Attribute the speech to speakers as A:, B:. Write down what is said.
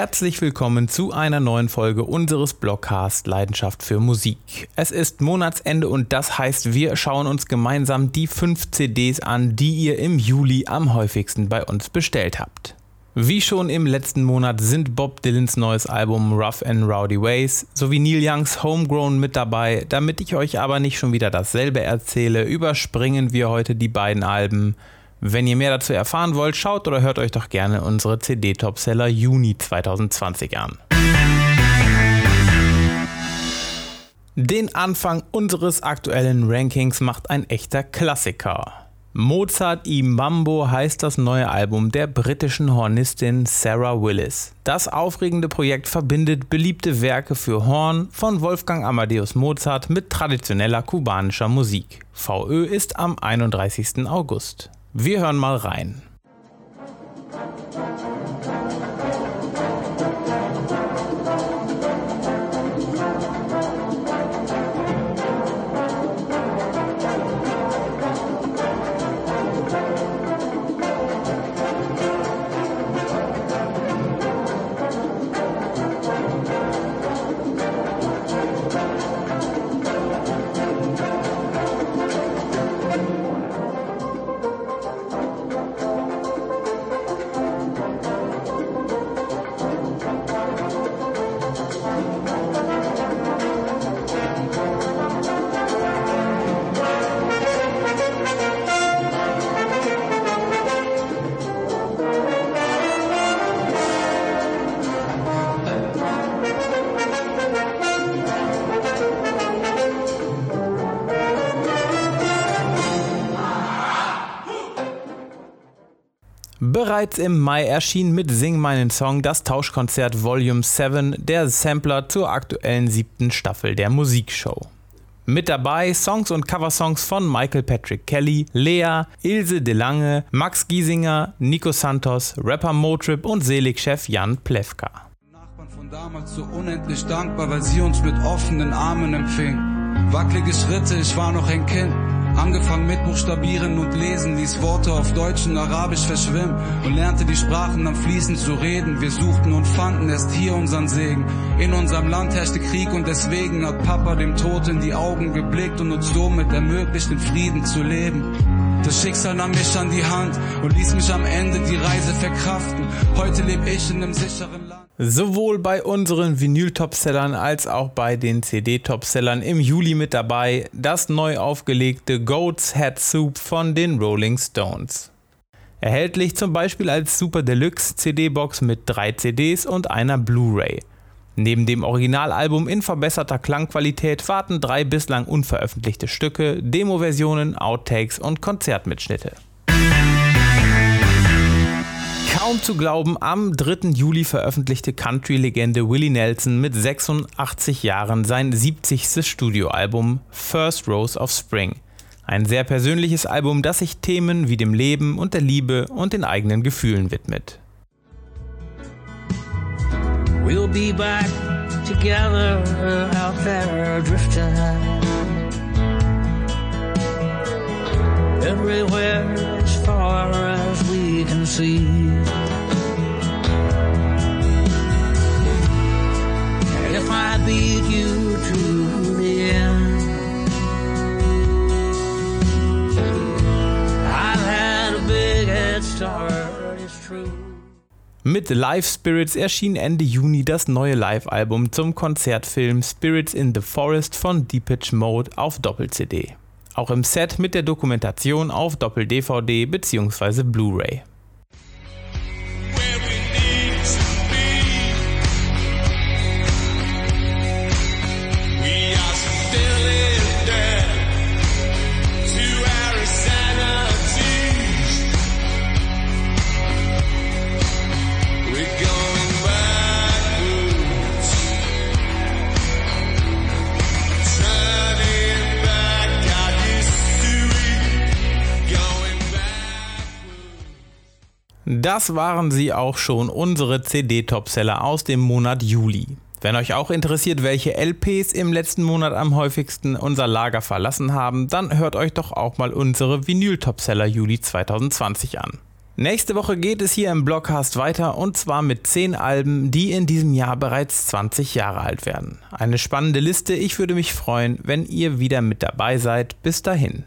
A: Herzlich willkommen zu einer neuen Folge unseres Blogcast Leidenschaft für Musik. Es ist Monatsende und das heißt, wir schauen uns gemeinsam die fünf CDs an, die ihr im Juli am häufigsten bei uns bestellt habt. Wie schon im letzten Monat sind Bob Dylans neues Album Rough and Rowdy Ways sowie Neil Youngs Homegrown mit dabei. Damit ich euch aber nicht schon wieder dasselbe erzähle, überspringen wir heute die beiden Alben. Wenn ihr mehr dazu erfahren wollt, schaut oder hört euch doch gerne unsere CD-Topseller Juni 2020 an. Den Anfang unseres aktuellen Rankings macht ein echter Klassiker. Mozart i Mambo heißt das neue Album der britischen Hornistin Sarah Willis. Das aufregende Projekt verbindet beliebte Werke für Horn von Wolfgang Amadeus Mozart mit traditioneller kubanischer Musik. VÖ ist am 31. August. Wir hören mal rein. Bereits im Mai erschien mit Sing meinen Song das Tauschkonzert Volume 7, der Sampler zur aktuellen siebten Staffel der Musikshow. Mit dabei Songs und Coversongs von Michael Patrick Kelly, Lea, Ilse DeLange, Max Giesinger, Nico Santos, Rapper Motrip und Seligchef Jan Plewka.
B: Nachbarn von damals so unendlich dankbar, weil sie uns mit offenen Armen empfingen. Wackelige Schritte, ich war noch ein Kind. Angefangen mit Buchstabieren und Lesen, ließ Worte auf Deutsch und Arabisch verschwimmen und lernte die Sprachen am Fließen zu reden. Wir suchten und fanden erst hier unseren Segen. In unserem Land herrschte Krieg und deswegen hat Papa dem Tod in die Augen geblickt und uns somit ermöglicht, in Frieden zu leben. Das Schicksal nahm mich an die Hand und ließ mich am Ende die Reise verkraften. Heute lebe ich in einem sicheren Land.
A: Sowohl bei unseren Vinyl-Topsellern als auch bei den CD-Topsellern im Juli mit dabei das neu aufgelegte Goat's Head Soup von den Rolling Stones. Erhältlich zum Beispiel als Super Deluxe CD-Box mit drei CDs und einer Blu-ray. Neben dem Originalalbum in verbesserter Klangqualität warten drei bislang unveröffentlichte Stücke, Demo-Versionen, Outtakes und Konzertmitschnitte. Kaum zu glauben, am 3. Juli veröffentlichte Country-Legende Willie Nelson mit 86 Jahren sein 70. Studioalbum First Rose of Spring. Ein sehr persönliches Album, das sich Themen wie dem Leben und der Liebe und den eigenen Gefühlen widmet. We'll be back together out there drifting. Everywhere as far as we can see. Mit Live Spirits erschien Ende Juni das neue Live-Album zum Konzertfilm Spirits in the Forest von Deepage Mode auf Doppel-CD. Auch im Set mit der Dokumentation auf Doppel-DVD bzw. Blu-ray. Das waren sie auch schon, unsere CD-Topseller aus dem Monat Juli. Wenn euch auch interessiert, welche LPs im letzten Monat am häufigsten unser Lager verlassen haben, dann hört euch doch auch mal unsere Vinyl-Topseller Juli 2020 an. Nächste Woche geht es hier im Blogcast weiter und zwar mit 10 Alben, die in diesem Jahr bereits 20 Jahre alt werden. Eine spannende Liste, ich würde mich freuen, wenn ihr wieder mit dabei seid. Bis dahin.